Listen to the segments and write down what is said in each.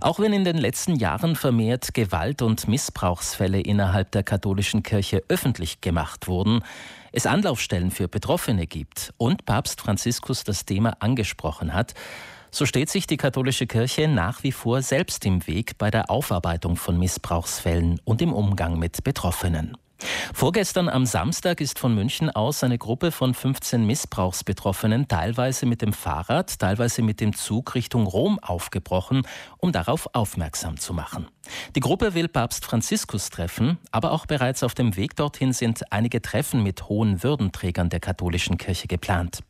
Auch wenn in den letzten Jahren vermehrt Gewalt- und Missbrauchsfälle innerhalb der katholischen Kirche öffentlich gemacht wurden, es Anlaufstellen für Betroffene gibt und Papst Franziskus das Thema angesprochen hat, so steht sich die katholische Kirche nach wie vor selbst im Weg bei der Aufarbeitung von Missbrauchsfällen und im Umgang mit Betroffenen. Vorgestern am Samstag ist von München aus eine Gruppe von 15 Missbrauchsbetroffenen teilweise mit dem Fahrrad, teilweise mit dem Zug Richtung Rom aufgebrochen, um darauf aufmerksam zu machen. Die Gruppe will Papst Franziskus treffen, aber auch bereits auf dem Weg dorthin sind einige Treffen mit hohen Würdenträgern der katholischen Kirche geplant.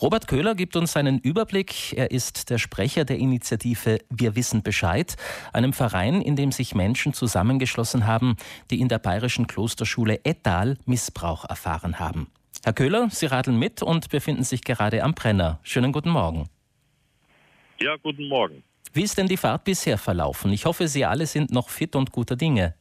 Robert Köhler gibt uns einen Überblick. Er ist der Sprecher der Initiative Wir wissen Bescheid, einem Verein, in dem sich Menschen zusammengeschlossen haben, die in der bayerischen Klosterschule Ettal Missbrauch erfahren haben. Herr Köhler, Sie radeln mit und befinden sich gerade am Brenner. Schönen guten Morgen. Ja, guten Morgen. Wie ist denn die Fahrt bisher verlaufen? Ich hoffe, Sie alle sind noch fit und guter Dinge.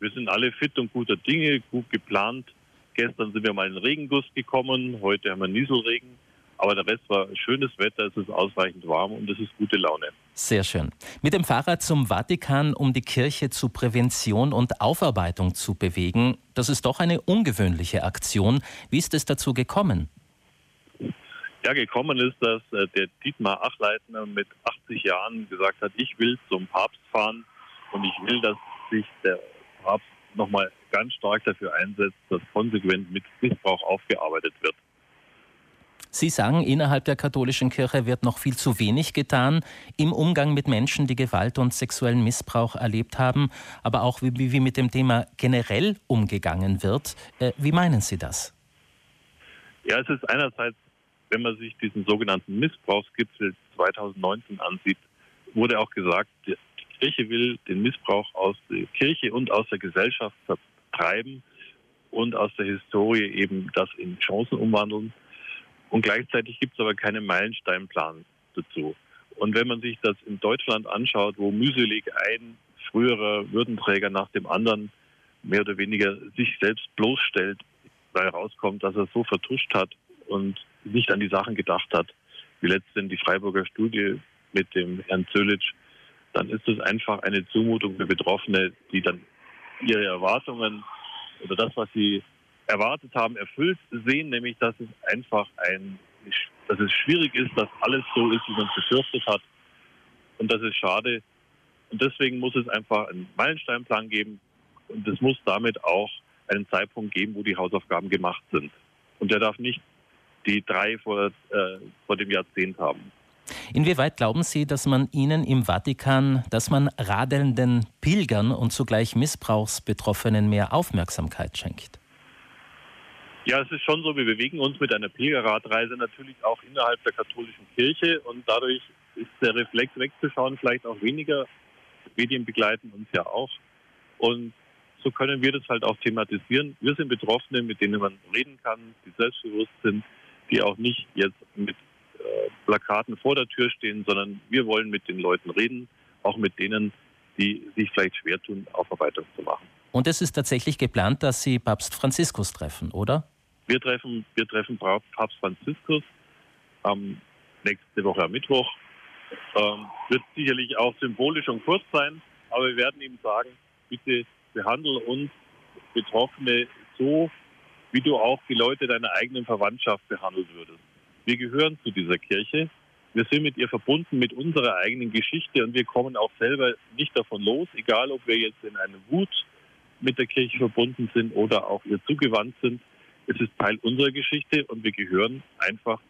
Wir sind alle fit und guter Dinge, gut geplant. Gestern sind wir mal in den Regenguss gekommen, heute haben wir Nieselregen. Aber der Rest war schönes Wetter, es ist ausreichend warm und es ist gute Laune. Sehr schön. Mit dem Fahrrad zum Vatikan, um die Kirche zu Prävention und Aufarbeitung zu bewegen, das ist doch eine ungewöhnliche Aktion. Wie ist es dazu gekommen? Ja, gekommen ist, dass äh, der Dietmar Achleitner mit 80 Jahren gesagt hat, ich will zum Papst fahren und ich will, dass sich der Papst nochmal ganz stark dafür einsetzt, dass konsequent mit Missbrauch aufgearbeitet wird. Sie sagen, innerhalb der katholischen Kirche wird noch viel zu wenig getan im Umgang mit Menschen, die Gewalt und sexuellen Missbrauch erlebt haben, aber auch wie, wie mit dem Thema generell umgegangen wird. Äh, wie meinen Sie das? Ja, es ist einerseits wenn man sich diesen sogenannten Missbrauchsgipfel 2019 ansieht, wurde auch gesagt, die Kirche will den Missbrauch aus der Kirche und aus der Gesellschaft vertreiben und aus der Historie eben das in Chancen umwandeln. Und gleichzeitig gibt es aber keinen Meilensteinplan dazu. Und wenn man sich das in Deutschland anschaut, wo mühselig ein früherer Würdenträger nach dem anderen mehr oder weniger sich selbst bloßstellt, weil rauskommt, dass er so vertuscht hat und nicht an die Sachen gedacht hat, wie letztendlich die Freiburger Studie mit dem Herrn Zöllitsch, dann ist es einfach eine Zumutung für Betroffene, die dann ihre Erwartungen oder das, was sie erwartet haben, erfüllt sehen, nämlich dass es einfach ein, dass es schwierig ist, dass alles so ist, wie man es befürchtet hat. Und das ist schade. Und deswegen muss es einfach einen Meilensteinplan geben. Und es muss damit auch einen Zeitpunkt geben, wo die Hausaufgaben gemacht sind. Und der darf nicht die drei vor, äh, vor dem Jahrzehnt haben. Inwieweit glauben Sie, dass man Ihnen im Vatikan, dass man radelnden Pilgern und zugleich Missbrauchsbetroffenen mehr Aufmerksamkeit schenkt? Ja, es ist schon so, wir bewegen uns mit einer Pilgerradreise natürlich auch innerhalb der katholischen Kirche und dadurch ist der Reflex wegzuschauen vielleicht auch weniger. Medien begleiten uns ja auch. Und so können wir das halt auch thematisieren. Wir sind Betroffene, mit denen man reden kann, die selbstbewusst sind, die auch nicht jetzt mit äh, Plakaten vor der Tür stehen, sondern wir wollen mit den Leuten reden, auch mit denen, die sich vielleicht schwer tun, Aufarbeitung zu machen. Und es ist tatsächlich geplant, dass Sie Papst Franziskus treffen, oder? Wir treffen, wir treffen Papst Franziskus ähm, nächste Woche am Mittwoch. Ähm, wird sicherlich auch symbolisch und kurz sein, aber wir werden ihm sagen, bitte behandle uns Betroffene so, wie du auch die Leute deiner eigenen Verwandtschaft behandeln würdest. Wir gehören zu dieser Kirche. Wir sind mit ihr verbunden, mit unserer eigenen Geschichte und wir kommen auch selber nicht davon los, egal ob wir jetzt in einer Wut mit der Kirche verbunden sind oder auch ihr zugewandt sind. Es ist Teil unserer Geschichte und wir gehören einfach,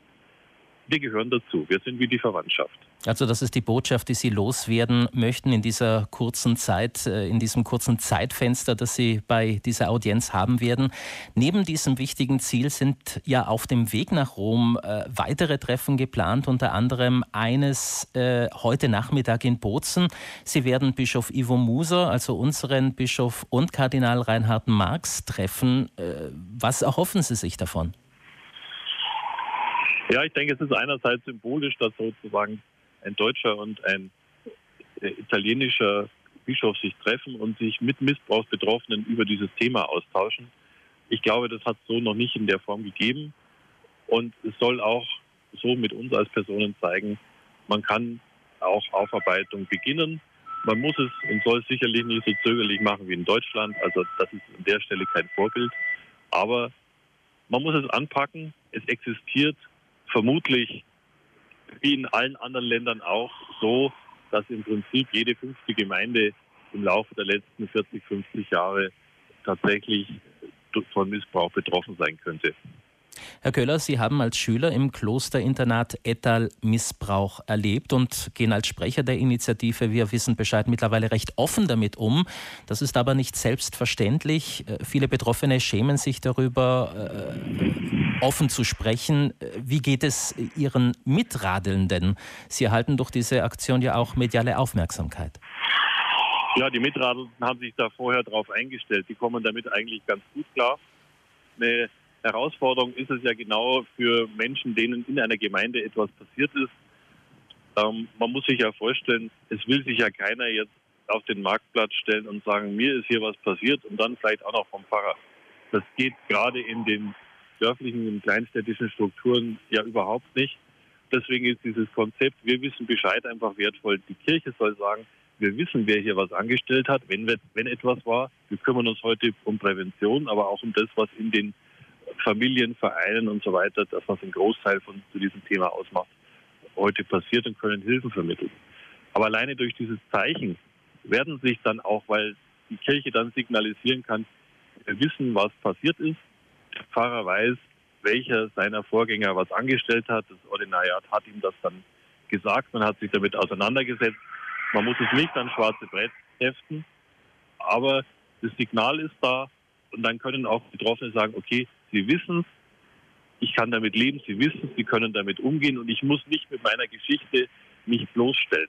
wir gehören dazu. Wir sind wie die Verwandtschaft. Also das ist die Botschaft, die Sie loswerden möchten in dieser kurzen Zeit, äh, in diesem kurzen Zeitfenster, das Sie bei dieser Audienz haben werden. Neben diesem wichtigen Ziel sind ja auf dem Weg nach Rom äh, weitere Treffen geplant, unter anderem eines äh, heute Nachmittag in Bozen. Sie werden Bischof Ivo Muser, also unseren Bischof und Kardinal Reinhard Marx treffen. Was erhoffen Sie sich davon? Ja, ich denke, es ist einerseits symbolisch, dass sozusagen ein deutscher und ein äh, italienischer Bischof sich treffen und sich mit Missbrauchsbetroffenen über dieses Thema austauschen. Ich glaube, das hat es so noch nicht in der Form gegeben. Und es soll auch so mit uns als Personen zeigen, man kann auch Aufarbeitung beginnen. Man muss es und soll es sicherlich nicht so zögerlich machen wie in Deutschland. Also das ist an der Stelle kein Vorbild. Aber man muss es anpacken. Es existiert vermutlich wie in allen anderen Ländern auch so, dass im Prinzip jede fünfte Gemeinde im Laufe der letzten 40, 50 Jahre tatsächlich von Missbrauch betroffen sein könnte. Herr Köhler, Sie haben als Schüler im Klosterinternat Ettal Missbrauch erlebt und gehen als Sprecher der Initiative Wir wissen Bescheid mittlerweile recht offen damit um. Das ist aber nicht selbstverständlich. Äh, viele Betroffene schämen sich darüber, äh, offen zu sprechen. Äh, wie geht es Ihren Mitradelnden? Sie erhalten durch diese Aktion ja auch mediale Aufmerksamkeit. Ja, die Mitradelnden haben sich da vorher darauf eingestellt. Die kommen damit eigentlich ganz gut klar. Eine Herausforderung ist es ja genau für Menschen, denen in einer Gemeinde etwas passiert ist. Ähm, man muss sich ja vorstellen, es will sich ja keiner jetzt auf den Marktplatz stellen und sagen, mir ist hier was passiert und dann vielleicht auch noch vom Pfarrer. Das geht gerade in den dörflichen und kleinstädtischen Strukturen ja überhaupt nicht. Deswegen ist dieses Konzept, wir wissen Bescheid, einfach wertvoll. Die Kirche soll sagen, wir wissen, wer hier was angestellt hat, wenn, wenn etwas war. Wir kümmern uns heute um Prävention, aber auch um das, was in den Familien, Vereinen und so weiter, das, was einen Großteil von zu diesem Thema ausmacht, heute passiert und können Hilfen vermitteln. Aber alleine durch dieses Zeichen werden sich dann auch, weil die Kirche dann signalisieren kann, wissen, was passiert ist. Der Pfarrer weiß, welcher seiner Vorgänger was angestellt hat. Das Ordinariat hat ihm das dann gesagt. Man hat sich damit auseinandergesetzt. Man muss es nicht an schwarze Brett heften, aber das Signal ist da und dann können auch Betroffene sagen, okay, Sie wissen es, ich kann damit leben, Sie wissen es, Sie können damit umgehen und ich muss nicht mit meiner Geschichte mich bloßstellen.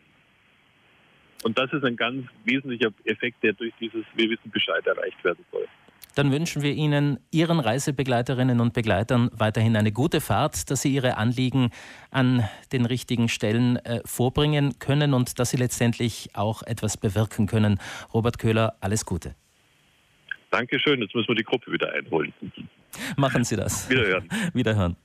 Und das ist ein ganz wesentlicher Effekt, der durch dieses Wir wissen Bescheid erreicht werden soll. Dann wünschen wir Ihnen, Ihren Reisebegleiterinnen und Begleitern weiterhin eine gute Fahrt, dass Sie Ihre Anliegen an den richtigen Stellen äh, vorbringen können und dass Sie letztendlich auch etwas bewirken können. Robert Köhler, alles Gute. Dankeschön, jetzt müssen wir die Gruppe wieder einholen. Machen Sie das. Wiederhören. Wiederhören.